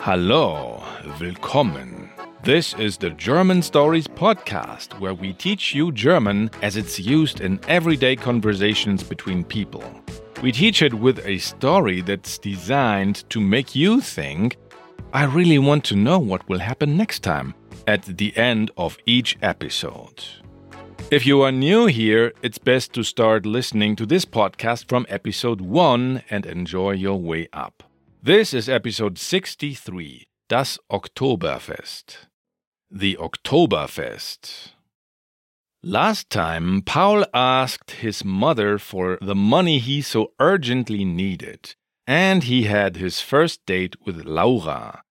Hallo, willkommen. This is the German Stories podcast, where we teach you German as it's used in everyday conversations between people. We teach it with a story that's designed to make you think, I really want to know what will happen next time at the end of each episode. If you are new here, it's best to start listening to this podcast from episode 1 and enjoy your way up. This is episode 63, Das Oktoberfest. The Oktoberfest. Last time, Paul asked his mother for the money he so urgently needed, and he had his first date with Laura.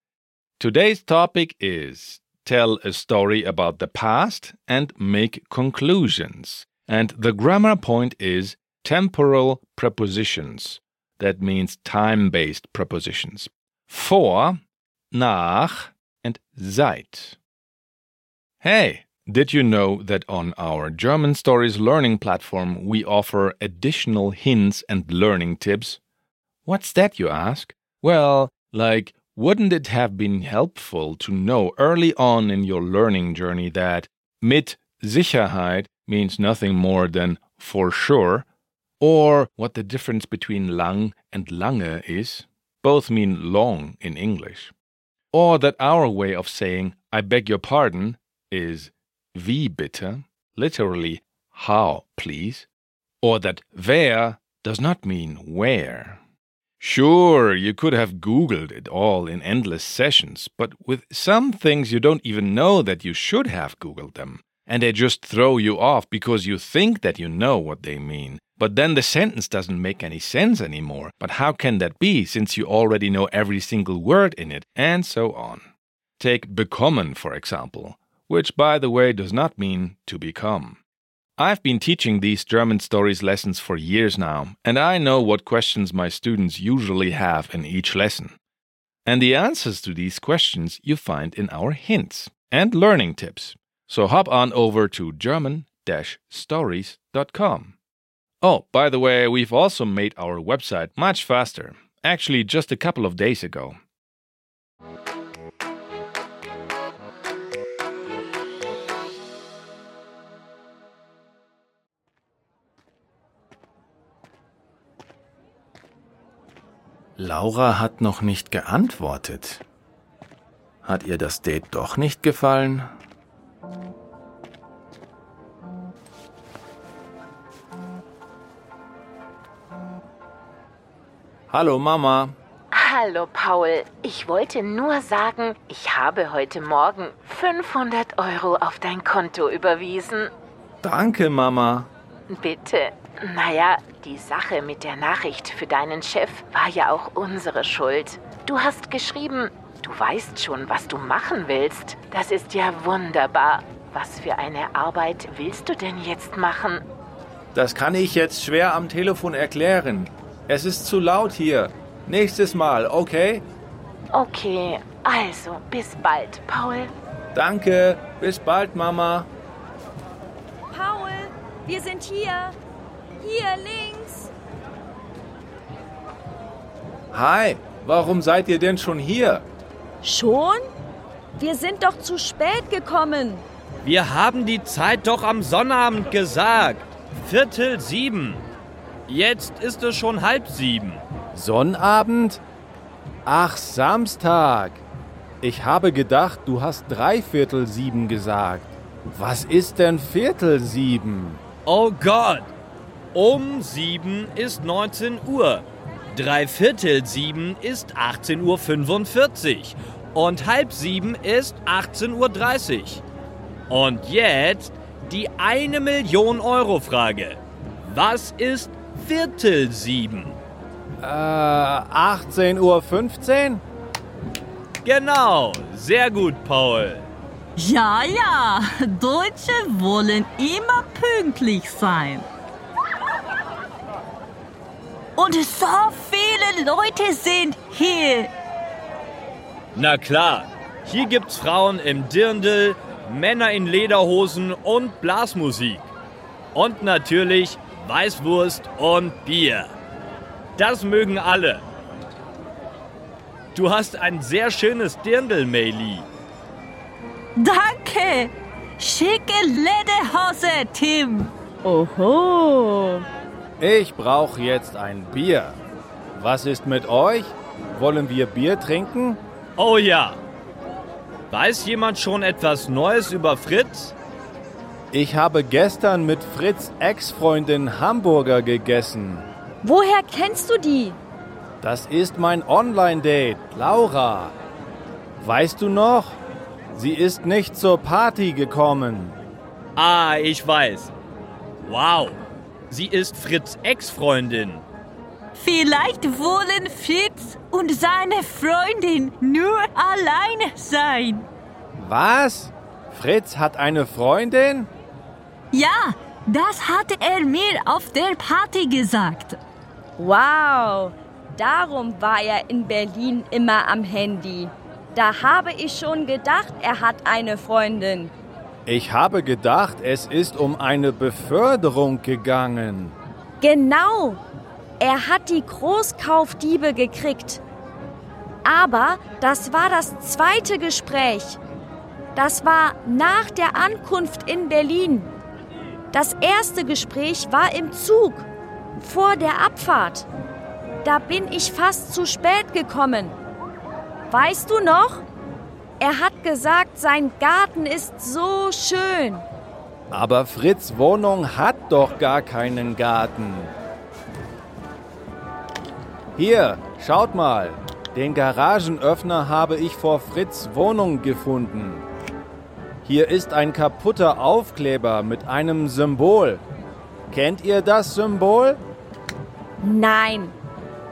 Today's topic is tell a story about the past and make conclusions. And the grammar point is temporal prepositions. That means time based prepositions. Vor, nach, and seit. Hey, did you know that on our German Stories learning platform we offer additional hints and learning tips? What's that, you ask? Well, like, wouldn't it have been helpful to know early on in your learning journey that mit Sicherheit means nothing more than for sure, or what the difference between lang and lange is? Both mean long in English. Or that our way of saying I beg your pardon is wie bitte, literally how please, or that wer does not mean where. Sure, you could have Googled it all in endless sessions, but with some things you don't even know that you should have Googled them. And they just throw you off because you think that you know what they mean. But then the sentence doesn't make any sense anymore. But how can that be since you already know every single word in it, and so on? Take bekommen, for example which, by the way, does not mean to become. I've been teaching these German stories lessons for years now, and I know what questions my students usually have in each lesson. And the answers to these questions you find in our hints and learning tips. So hop on over to German stories.com. Oh, by the way, we've also made our website much faster, actually, just a couple of days ago. Laura hat noch nicht geantwortet. Hat ihr das Date doch nicht gefallen? Hallo Mama. Hallo Paul, ich wollte nur sagen, ich habe heute Morgen 500 Euro auf dein Konto überwiesen. Danke Mama. Bitte. Naja, die Sache mit der Nachricht für deinen Chef war ja auch unsere Schuld. Du hast geschrieben, du weißt schon, was du machen willst. Das ist ja wunderbar. Was für eine Arbeit willst du denn jetzt machen? Das kann ich jetzt schwer am Telefon erklären. Es ist zu laut hier. Nächstes Mal, okay? Okay, also bis bald, Paul. Danke, bis bald, Mama. Paul, wir sind hier. Hier links. Hi, warum seid ihr denn schon hier? Schon? Wir sind doch zu spät gekommen. Wir haben die Zeit doch am Sonnabend gesagt. Viertel sieben. Jetzt ist es schon halb sieben. Sonnabend? Ach, Samstag. Ich habe gedacht, du hast dreiviertel sieben gesagt. Was ist denn Viertel sieben? Oh Gott, um sieben ist 19 Uhr. Drei Viertel sieben ist 18.45 Uhr. Und halb sieben ist 18.30 Uhr. Und jetzt die eine Million Euro Frage. Was ist Viertel sieben? Äh, 18.15 Uhr? Genau, sehr gut, Paul. Ja, ja, Deutsche wollen immer pünktlich sein. Und so viele Leute sind hier. Na klar, hier gibt's Frauen im Dirndl, Männer in Lederhosen und Blasmusik. Und natürlich Weißwurst und Bier. Das mögen alle. Du hast ein sehr schönes Dirndl, Meili. Danke. Schicke Lederhose, Tim. Oho. Ich brauche jetzt ein Bier. Was ist mit euch? Wollen wir Bier trinken? Oh ja. Weiß jemand schon etwas Neues über Fritz? Ich habe gestern mit Fritz Ex-Freundin Hamburger gegessen. Woher kennst du die? Das ist mein Online-Date, Laura. Weißt du noch? Sie ist nicht zur Party gekommen. Ah, ich weiß. Wow. Sie ist Fritz Ex-Freundin. Vielleicht wollen Fritz und seine Freundin nur alleine sein. Was? Fritz hat eine Freundin? Ja, das hatte er mir auf der Party gesagt. Wow. Darum war er in Berlin immer am Handy. Da habe ich schon gedacht, er hat eine Freundin. Ich habe gedacht, es ist um eine Beförderung gegangen. Genau. Er hat die Großkaufdiebe gekriegt. Aber das war das zweite Gespräch. Das war nach der Ankunft in Berlin. Das erste Gespräch war im Zug, vor der Abfahrt. Da bin ich fast zu spät gekommen. Weißt du noch? Er hat gesagt, sein Garten ist so schön. Aber Fritz Wohnung hat doch gar keinen Garten. Hier, schaut mal. Den Garagenöffner habe ich vor Fritz Wohnung gefunden. Hier ist ein kaputter Aufkleber mit einem Symbol. Kennt ihr das Symbol? Nein.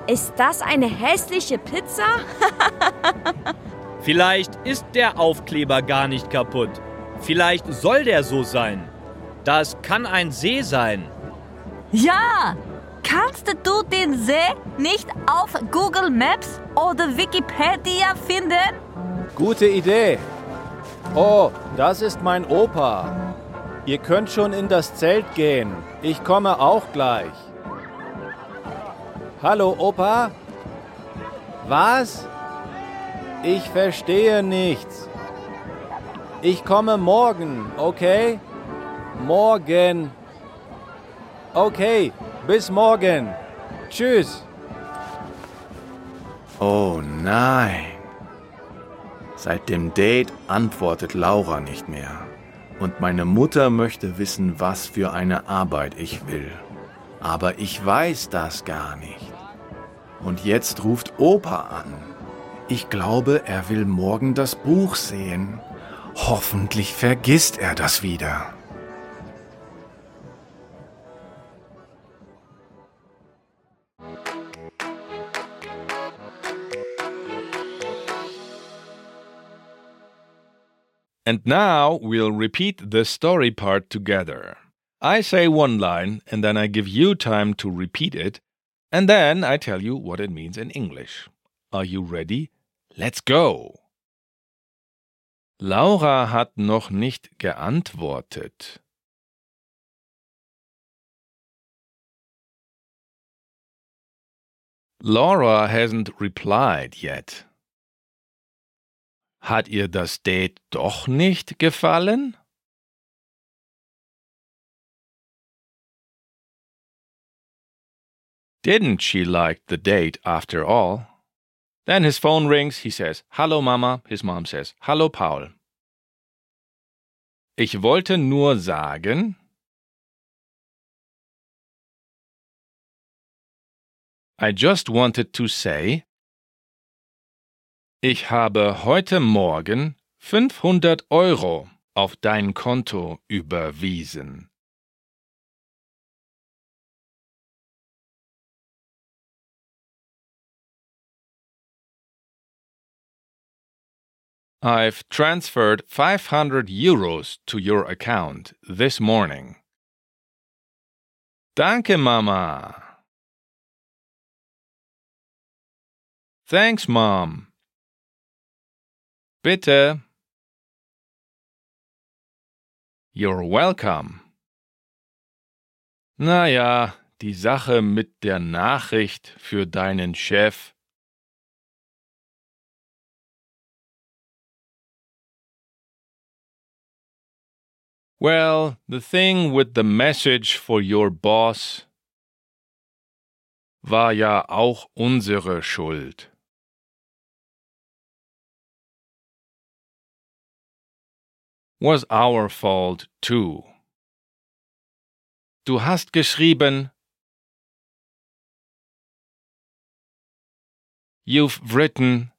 Ist das eine hässliche Pizza? Vielleicht ist der Aufkleber gar nicht kaputt. Vielleicht soll der so sein. Das kann ein See sein. Ja, kannst du den See nicht auf Google Maps oder Wikipedia finden? Gute Idee. Oh, das ist mein Opa. Ihr könnt schon in das Zelt gehen. Ich komme auch gleich. Hallo, Opa? Was? Ich verstehe nichts. Ich komme morgen, okay? Morgen. Okay, bis morgen. Tschüss. Oh nein. Seit dem Date antwortet Laura nicht mehr. Und meine Mutter möchte wissen, was für eine Arbeit ich will. Aber ich weiß das gar nicht. Und jetzt ruft Opa an. Ich glaube, er will morgen das Buch sehen. Hoffentlich vergisst er das wieder. And now we'll repeat the story part together. I say one line and then I give you time to repeat it, and then I tell you what it means in English. Are you ready? Let's go! Laura hat noch nicht geantwortet. Laura hasn't replied yet. Hat ihr das Date doch nicht gefallen? Didn't she like the date after all? Then his phone rings. He says, Hallo Mama. His mom says, Hallo Paul. Ich wollte nur sagen, I just wanted to say, ich habe heute Morgen 500 Euro auf dein Konto überwiesen. I've transferred 500 euros to your account this morning. Danke, Mama. Thanks, Mom. Bitte. You're welcome. Naja, die Sache mit der Nachricht für deinen Chef Well, the thing with the message for your boss war ja auch unsere Schuld. Was our fault too. Du hast geschrieben, You've written,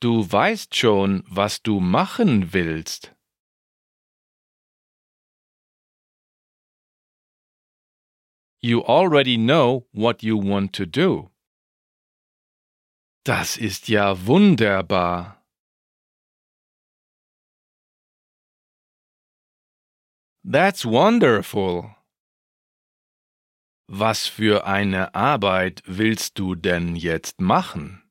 Du weißt schon, was du machen willst. You already know what you want to do. Das ist ja wunderbar. That's wonderful. Was für eine Arbeit willst du denn jetzt machen?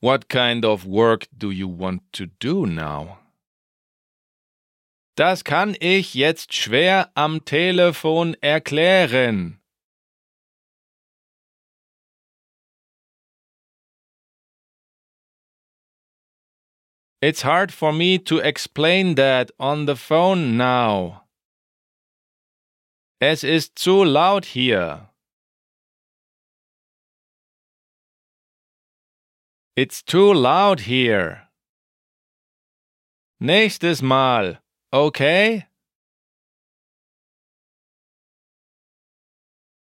What kind of work do you want to do now? Das kann ich jetzt schwer am Telefon erklären. It's hard for me to explain that on the phone now. Es ist zu laut hier. It's too loud here. Nächstes Mal, okay?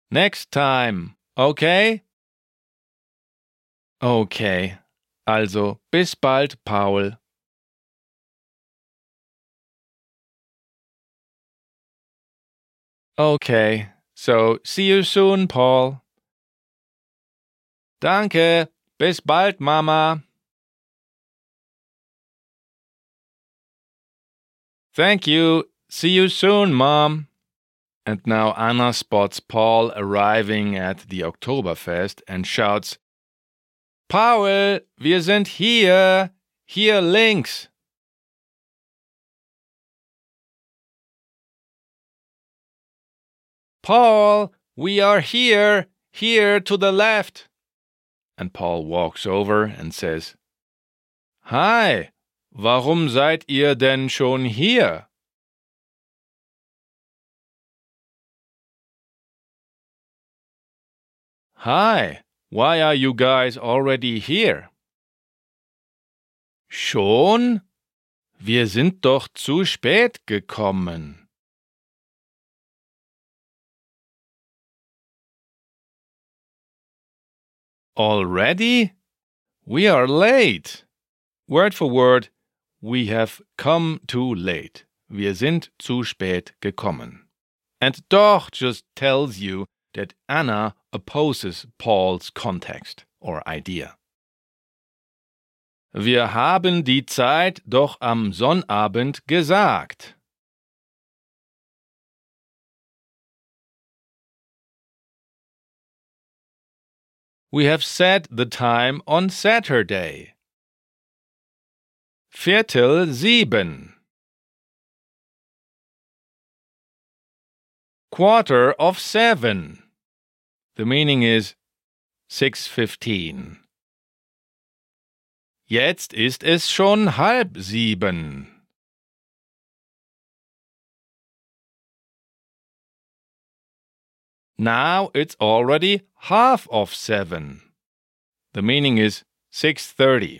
Next time, okay? Okay. Also, bis bald, Paul. Okay, so see you soon, Paul. Danke, bis bald, Mama. Thank you, see you soon, Mom. And now Anna spots Paul arriving at the Oktoberfest and shouts, Paul, wir sind hier, hier links. Paul, we are here, here to the left. And Paul walks over and says, Hi, warum seid ihr denn schon hier? Hi, why are you guys already here? Schon? Wir sind doch zu spät gekommen. Already? We are late. Word for word, we have come too late. Wir sind zu spät gekommen. And doch just tells you that Anna opposes Paul's context or idea. Wir haben die Zeit doch am Sonnabend gesagt. We have set the time on Saturday. Viertel sieben. Quarter of seven. The meaning is 6.15. Jetzt ist es schon halb sieben. Now it's already half of seven. The meaning is 6.30.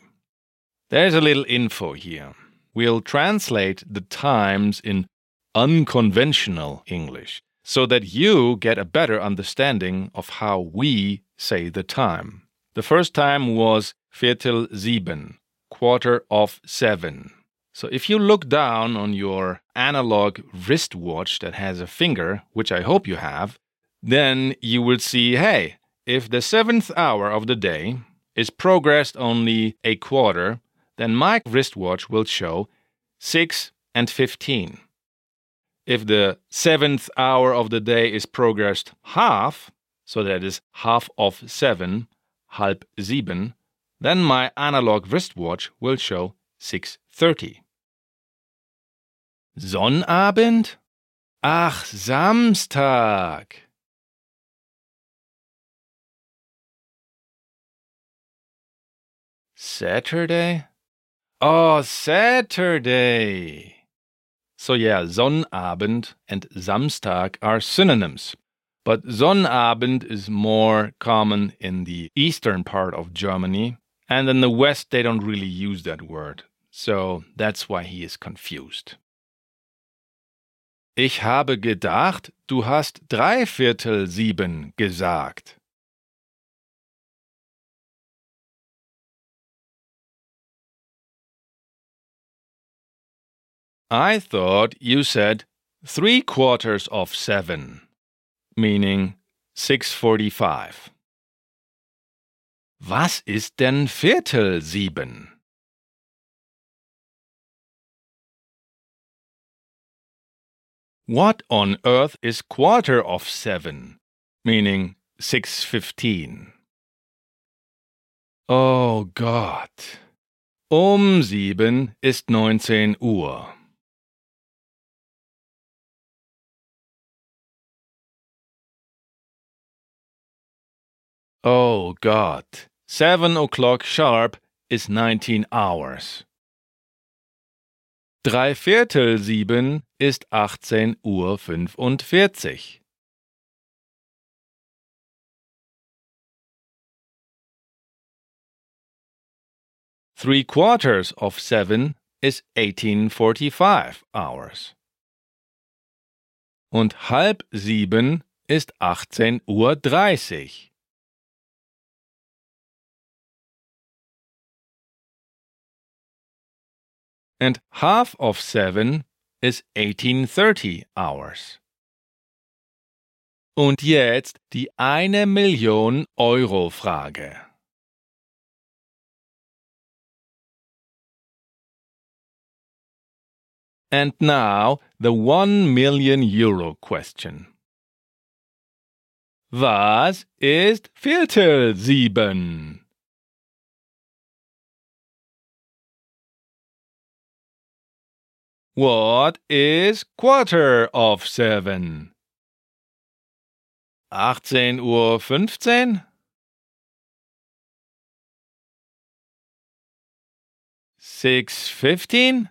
There's a little info here. We'll translate the times in unconventional English so that you get a better understanding of how we say the time. The first time was Viertel sieben, quarter of seven. So if you look down on your analog wristwatch that has a finger, which I hope you have, then you will see hey, if the seventh hour of the day is progressed only a quarter, then my wristwatch will show 6 and 15. If the seventh hour of the day is progressed half, so that is half of 7, halb sieben, then my analog wristwatch will show 6.30. Sonnabend? Ach, Samstag. Saturday? Oh, Saturday. So yeah, Sonnabend and Samstag are synonyms. But Sonnabend is more common in the eastern part of Germany, and in the west they don't really use that word. So that's why he is confused. Ich habe gedacht, du hast dreiviertel sieben gesagt. I thought you said three quarters of seven, meaning 6.45. Was ist denn Viertel sieben? What on earth is quarter of seven, meaning 6.15? Oh Gott. Um sieben ist 19 Uhr. Oh God, seven o'clock sharp is 19 hours. Dreiviertel sieben ist 18 Uhr 45. Three quarters of seven is 1845 hours. Und halb sieben ist 18 Uhr and half of 7 is 1830 hours. Und jetzt die eine Million Euro Frage. And now the one million euro question. Was ist Viertel sieben? What is quarter of seven? 18 Uhr 15? Six fifteen?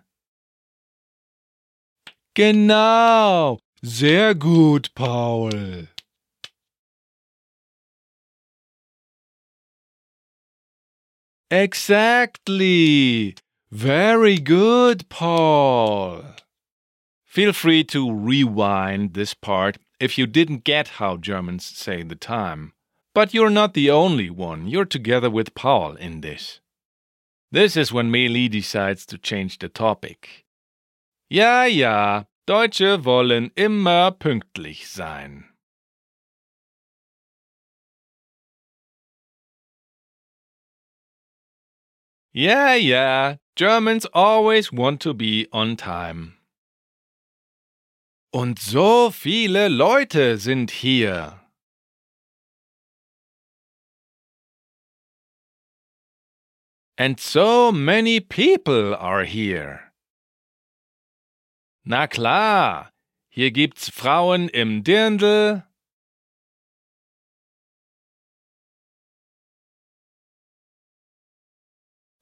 Genau. Sehr gut, Paul. Exactly. Very good, Paul. Feel free to rewind this part if you didn't get how Germans say the time. But you're not the only one, you're together with Paul in this. This is when Meli decides to change the topic. Ja, ja, Deutsche wollen immer pünktlich sein. Yeah, yeah, Germans always want to be on time. Und so viele Leute sind hier. And so many people are here. Na klar, hier gibt's Frauen im Dirndl.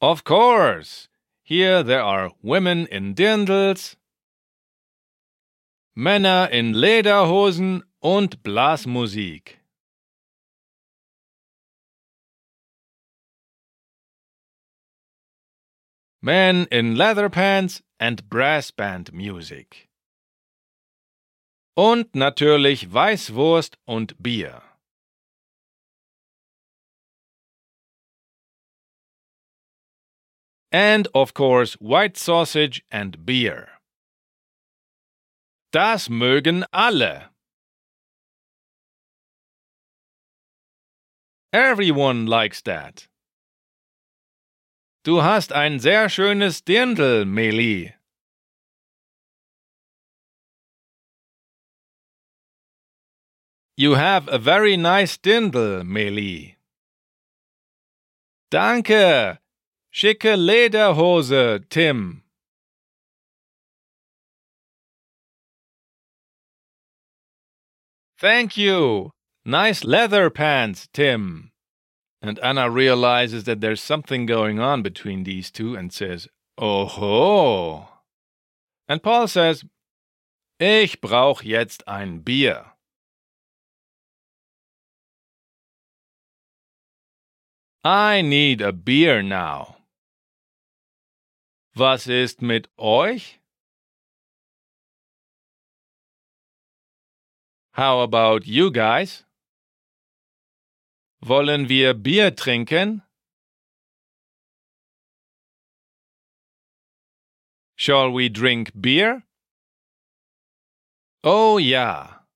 Of course, here there are women in Dirndls, Männer in Lederhosen und Blasmusik. Men in leather pants and brass band music. Und natürlich Weißwurst und Bier. And of course, white sausage and beer. Das mögen alle. Everyone likes that. Du hast ein sehr schönes Dirndl, Meli. You have a very nice Dirndl, Meli. Danke. Schicke Lederhose, Tim. Thank you. Nice leather pants, Tim. And Anna realizes that there's something going on between these two and says, Oho. And Paul says, Ich brauch jetzt ein Bier. I need a beer now. Was ist mit euch? How about you guys? Wollen wir Bier trinken? Shall we drink beer? Oh ja.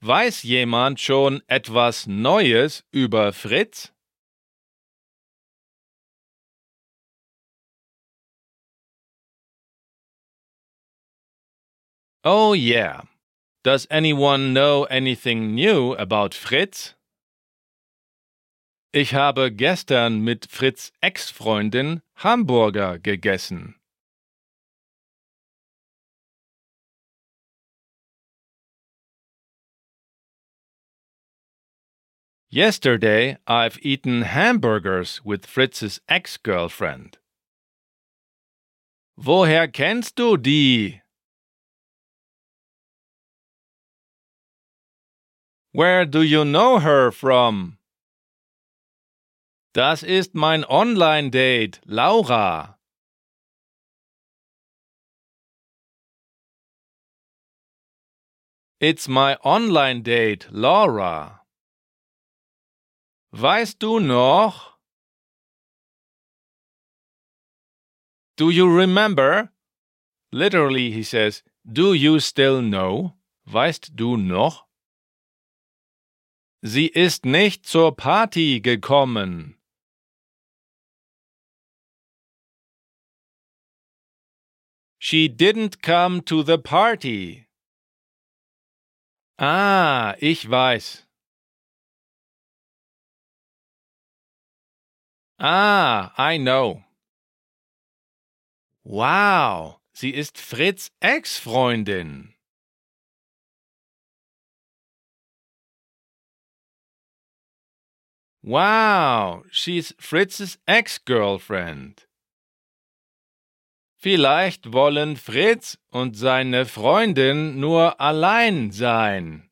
Weiß jemand schon etwas Neues über Fritz? Oh yeah. Does anyone know anything new about Fritz? Ich habe gestern mit Fritz Ex-Freundin Hamburger gegessen. Yesterday I've eaten hamburgers with Fritz's ex-girlfriend. Woher kennst du die? Where do you know her from? Das ist mein Online-Date, Laura. It's my online date, Laura. Weißt du noch? Do you remember? Literally, he says, Do you still know? Weißt du noch? Sie ist nicht zur Party gekommen. She didn't come to the party. Ah, ich weiß. Ah, I know. Wow, sie ist Fritz Ex-Freundin. Wow, she's Fritz's ex-girlfriend. Vielleicht wollen Fritz und seine Freundin nur allein sein.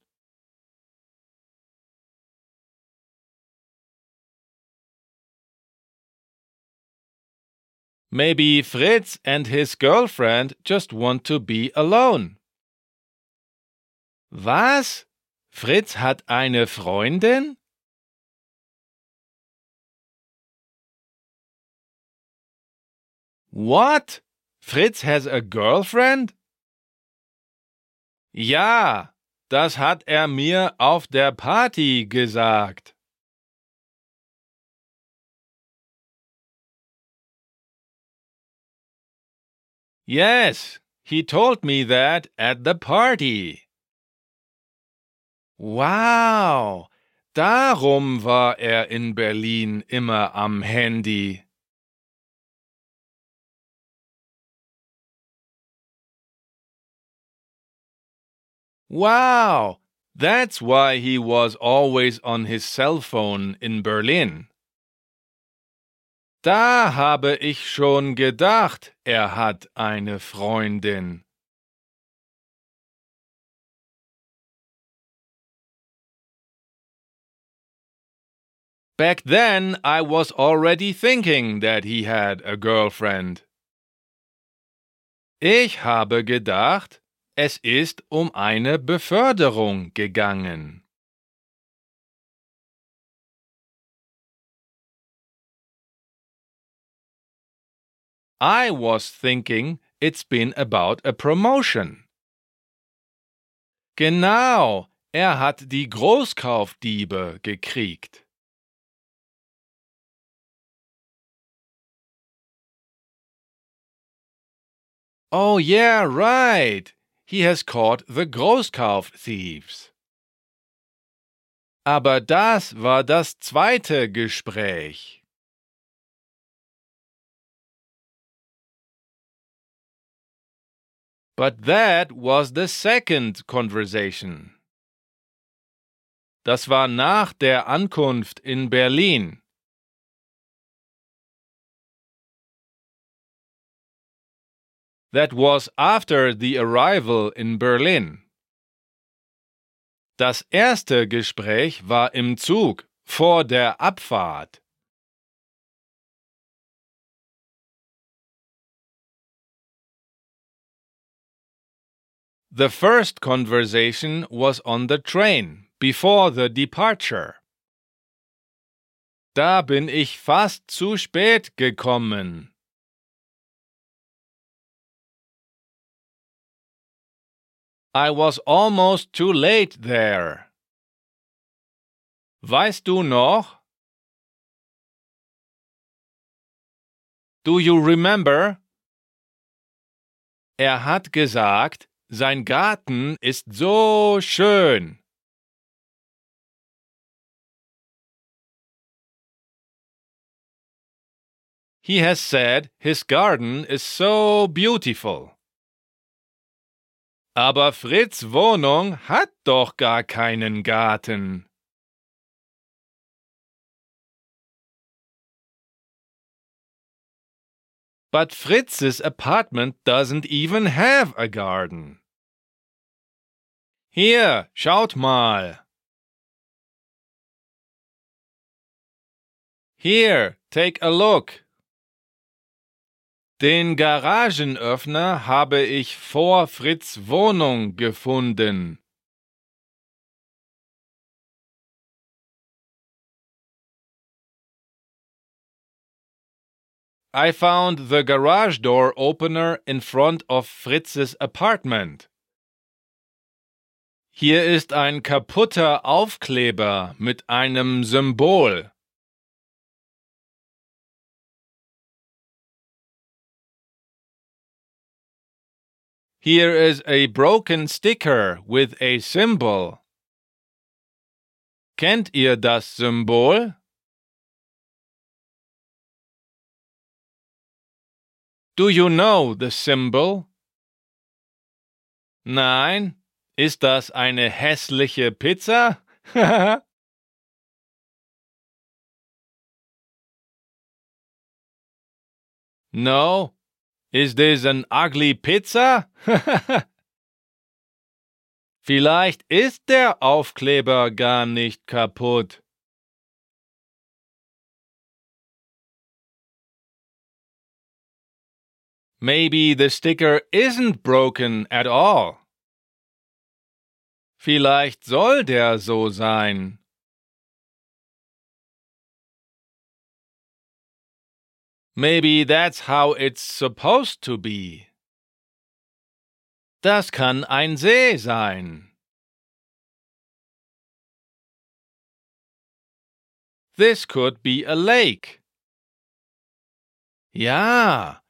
Maybe Fritz and his girlfriend just want to be alone. Was? Fritz hat eine Freundin? What? Fritz has a girlfriend? Ja, das hat er mir auf der Party gesagt. Yes, he told me that at the party. Wow, darum war er in Berlin immer am Handy. Wow, that's why he was always on his cell phone in Berlin. Da habe ich schon gedacht, er hat eine Freundin. Back then, I was already thinking that he had a girlfriend. Ich habe gedacht, es ist um eine Beförderung gegangen. I was thinking it's been about a promotion. Genau, er hat die Großkaufdiebe gekriegt. Oh yeah, right. He has caught the Großkauf thieves. Aber das war das zweite Gespräch. But that was the second conversation. Das war nach der Ankunft in Berlin. That was after the arrival in Berlin. Das erste Gespräch war im Zug vor der Abfahrt. The first conversation was on the train before the departure. Da bin ich fast zu spät gekommen. I was almost too late there. Weißt du noch? Do you remember? Er hat gesagt, sein Garten ist so schön. He has said his garden is so beautiful. Aber Fritz Wohnung hat doch gar keinen Garten. But Fritz's apartment doesn't even have a garden. Hier, schaut mal. Here, take a look. Den Garagenöffner habe ich vor Fritz Wohnung gefunden. I found the garage door opener in front of Fritz's apartment. Hier ist ein kaputter Aufkleber mit einem Symbol. Here is a broken sticker with a symbol. Kennt ihr das Symbol? Do you know the symbol? Nein, ist das eine hässliche Pizza? no, Is this an ugly pizza? Vielleicht ist der Aufkleber gar nicht kaputt. Maybe the sticker isn't broken at all. Vielleicht soll der so sein. Maybe that's how it's supposed to be. Das kann ein See sein. This could be a lake. Ja,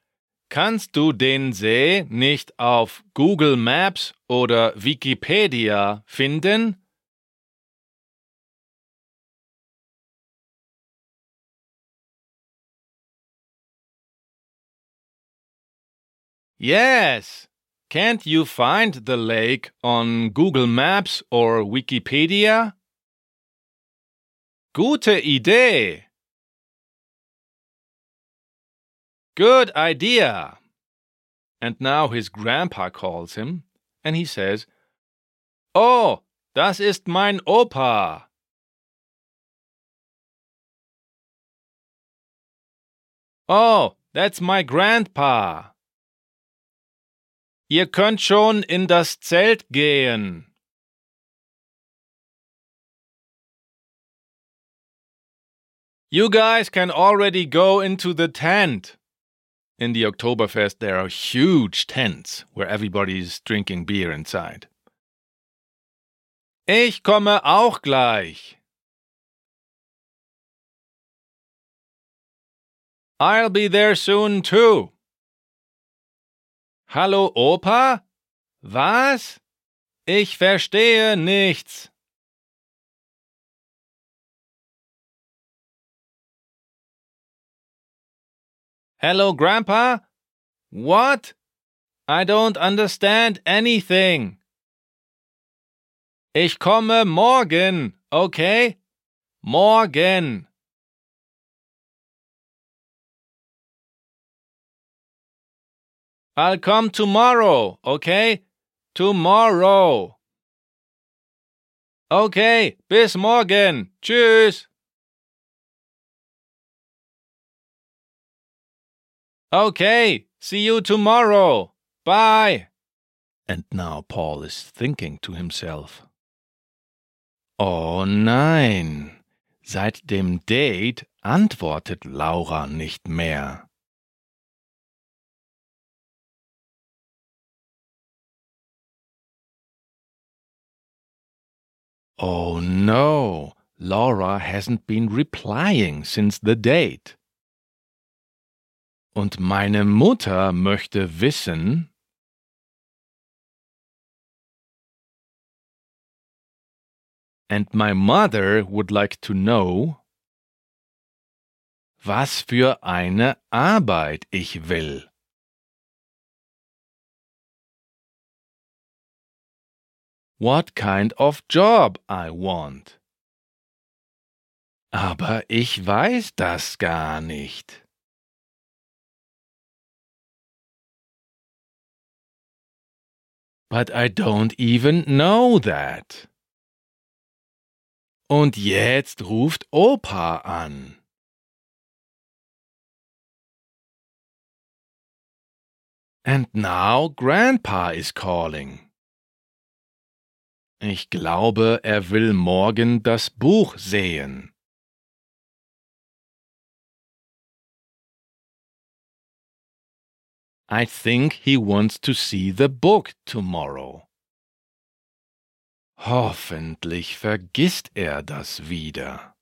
kannst du den See nicht auf Google Maps oder Wikipedia finden? Yes. Can't you find the lake on Google Maps or Wikipedia? Gute Idee. Good idea. And now his grandpa calls him and he says, Oh, das ist mein Opa. Oh, that's my grandpa. Ihr könnt schon in das Zelt gehen. You guys can already go into the tent. In the Oktoberfest, there are huge tents where everybody's drinking beer inside. Ich komme auch gleich. I'll be there soon too. Hallo Opa? Was? Ich verstehe nichts. Hello, Grandpa? What? I don't understand anything. Ich komme morgen, okay? Morgen. I'll come tomorrow, okay? Tomorrow. Okay, bis morgen. Tschüss. Okay, see you tomorrow. Bye. And now Paul is thinking to himself. Oh nein, seit dem Date antwortet Laura nicht mehr. Oh no, Laura hasn't been replying since the date. Und meine Mutter möchte wissen, and my mother would like to know, was für eine Arbeit ich will. What kind of job I want. Aber ich weiß das gar nicht. But I don't even know that. Und jetzt ruft Opa an. And now Grandpa is calling. Ich glaube, er will morgen das Buch sehen. I think he wants to see the book tomorrow. Hoffentlich vergisst er das wieder.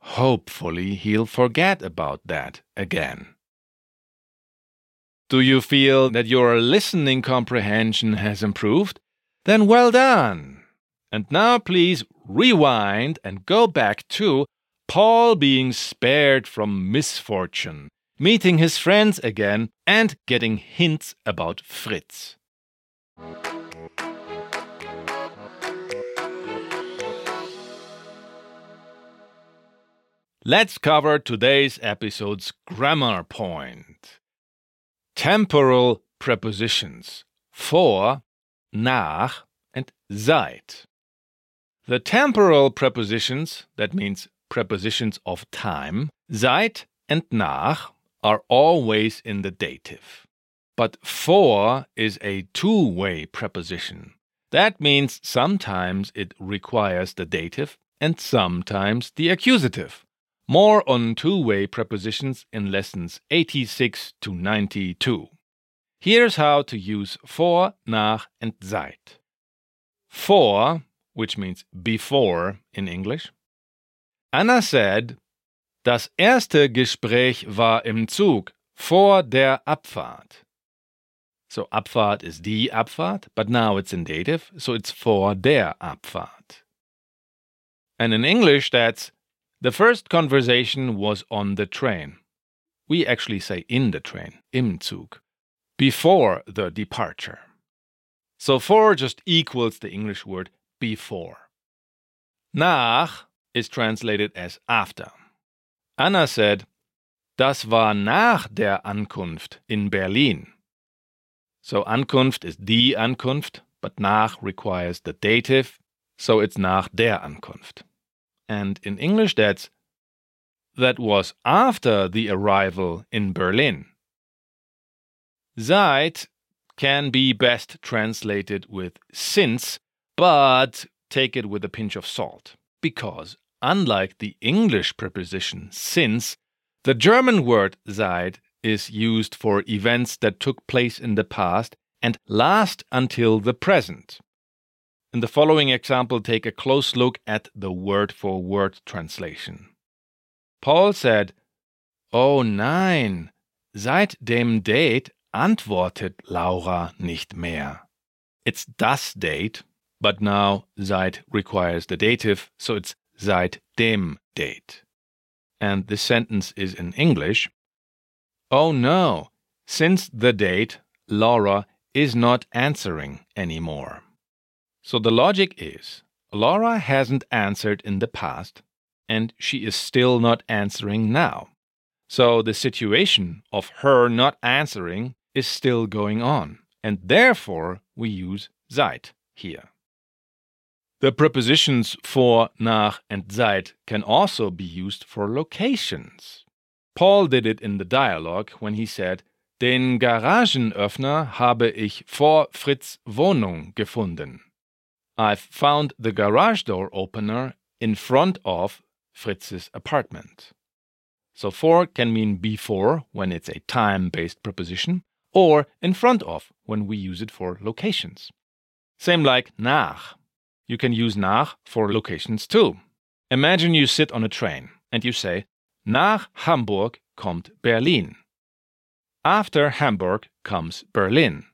Hopefully he'll forget about that again. Do you feel that your listening comprehension has improved? Then well done! And now please rewind and go back to Paul being spared from misfortune, meeting his friends again, and getting hints about Fritz. Let's cover today's episode's grammar point. Temporal prepositions vor, nach, and seit. The temporal prepositions, that means prepositions of time, seit and nach, are always in the dative. But vor is a two way preposition. That means sometimes it requires the dative and sometimes the accusative. More on two way prepositions in lessons 86 to 92. Here's how to use vor, nach, and seit. Vor, which means before in English. Anna said, das erste Gespräch war im Zug vor der Abfahrt. So Abfahrt is die Abfahrt, but now it's in dative, so it's vor der Abfahrt. And in English, that's the first conversation was on the train. We actually say in the train, im Zug, before the departure. So vor just equals the English word before. Nach is translated as after. Anna said, Das war nach der Ankunft in Berlin. So Ankunft is die Ankunft, but nach requires the dative, so it's nach der Ankunft. And in English, that's that was after the arrival in Berlin. Seit can be best translated with since, but take it with a pinch of salt, because unlike the English preposition since, the German word seit is used for events that took place in the past and last until the present. In the following example, take a close look at the word for word translation. Paul said, Oh nein, seit dem Date antwortet Laura nicht mehr. It's das Date, but now seit requires the dative, so it's seit dem Date. And this sentence is in English. Oh no, since the date, Laura is not answering anymore. So the logic is Laura hasn't answered in the past, and she is still not answering now. So the situation of her not answering is still going on, and therefore we use seit here. The prepositions vor, nach, and seit can also be used for locations. Paul did it in the dialogue when he said, Den Garagenöffner habe ich vor Fritz Wohnung gefunden. I've found the garage door opener in front of Fritz's apartment. So vor can mean before when it's a time based preposition, or in front of when we use it for locations. Same like nach. You can use nach for locations too. Imagine you sit on a train and you say, Nach Hamburg kommt Berlin. After Hamburg comes Berlin.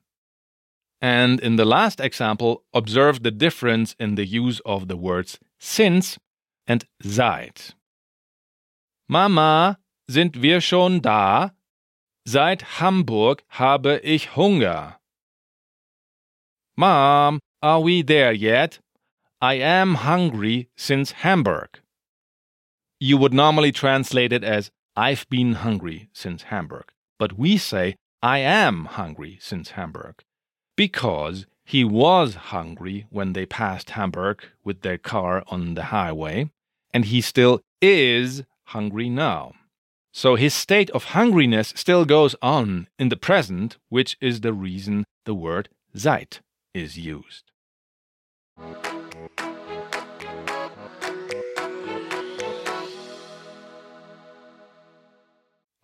And in the last example, observe the difference in the use of the words since and seit. Mama, sind wir schon da? Seit Hamburg habe ich Hunger. Mom, are we there yet? I am hungry since Hamburg. You would normally translate it as I've been hungry since Hamburg, but we say I am hungry since Hamburg because he was hungry when they passed Hamburg with their car on the highway, and he still is hungry now. So his state of hungriness still goes on in the present, which is the reason the word seit is used.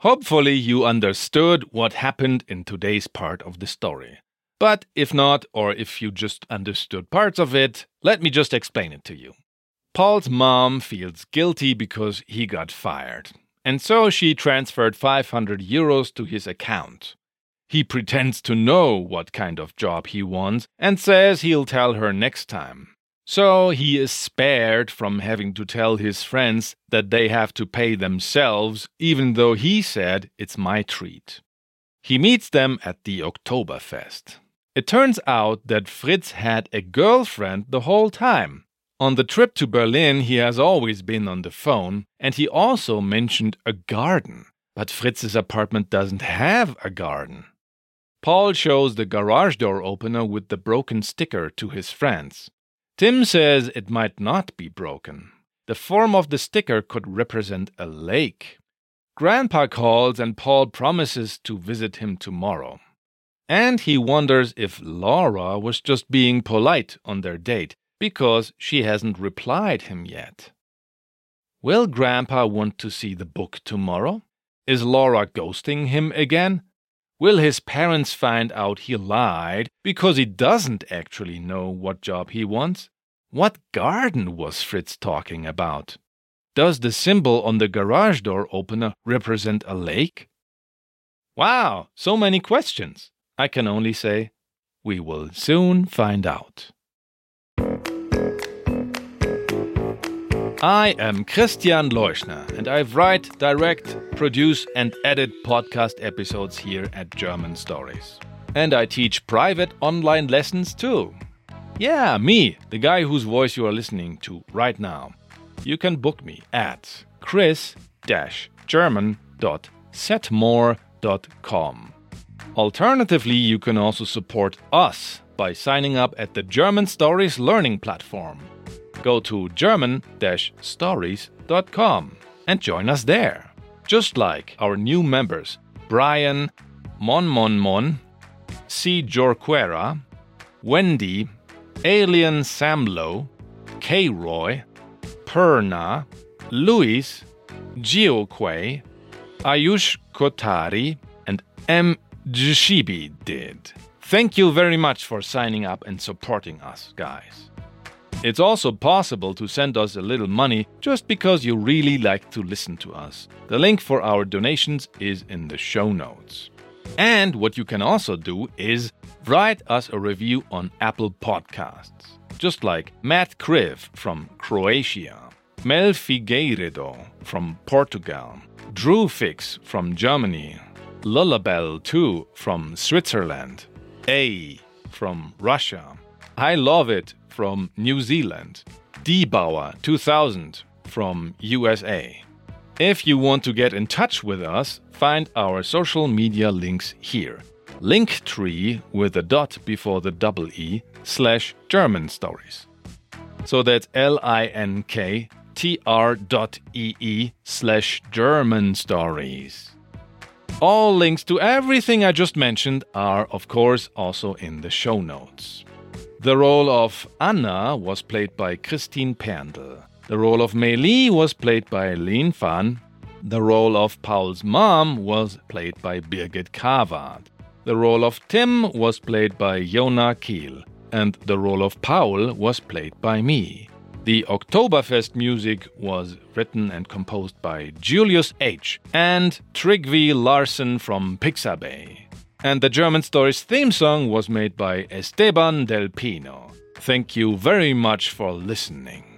Hopefully, you understood what happened in today's part of the story. But if not, or if you just understood parts of it, let me just explain it to you. Paul's mom feels guilty because he got fired, and so she transferred 500 euros to his account. He pretends to know what kind of job he wants and says he'll tell her next time. So he is spared from having to tell his friends that they have to pay themselves, even though he said it's my treat. He meets them at the Oktoberfest. It turns out that Fritz had a girlfriend the whole time. On the trip to Berlin, he has always been on the phone, and he also mentioned a garden. But Fritz's apartment doesn't have a garden. Paul shows the garage door opener with the broken sticker to his friends. Tim says it might not be broken. The form of the sticker could represent a lake. Grandpa calls and Paul promises to visit him tomorrow. And he wonders if Laura was just being polite on their date because she hasn't replied him yet. Will Grandpa want to see the book tomorrow? Is Laura ghosting him again? Will his parents find out he lied because he doesn't actually know what job he wants? What garden was Fritz talking about? Does the symbol on the garage door opener represent a lake? Wow, so many questions. I can only say, we will soon find out. I am Christian Leuschner, and I write, direct, produce, and edit podcast episodes here at German Stories. And I teach private online lessons too. Yeah, me, the guy whose voice you are listening to right now. You can book me at chris-german.setmore.com. Alternatively, you can also support us by signing up at the German Stories Learning Platform. Go to german stories.com and join us there. Just like our new members Brian, Mon Mon Mon, C. Jorquera, Wendy, Alien Samlo, K. Roy, Perna, Luis, Geoquay, Ayush Kotari, and M. Jishibi did. Thank you very much for signing up and supporting us, guys. It's also possible to send us a little money just because you really like to listen to us. The link for our donations is in the show notes. And what you can also do is write us a review on Apple Podcasts. Just like Matt Kriv from Croatia, Mel Figueiredo from Portugal, Drew Fix from Germany, Lullabelle 2 from Switzerland, A from Russia, I Love It from New Zealand, D 2000 from USA. If you want to get in touch with us, find our social media links here. Linktree with a dot before the double E slash German stories. So that's L I N K T R dot E E slash German stories. All links to everything I just mentioned are, of course, also in the show notes. The role of Anna was played by Christine Perndl. The role of Meli was played by Lin Fan. The role of Paul's mom was played by Birgit Kavard. The role of Tim was played by Jona Kiel. And the role of Paul was played by me. The Oktoberfest music was written and composed by Julius H. and Trygve Larsen from Pixabay. And the German Stories theme song was made by Esteban Del Pino. Thank you very much for listening.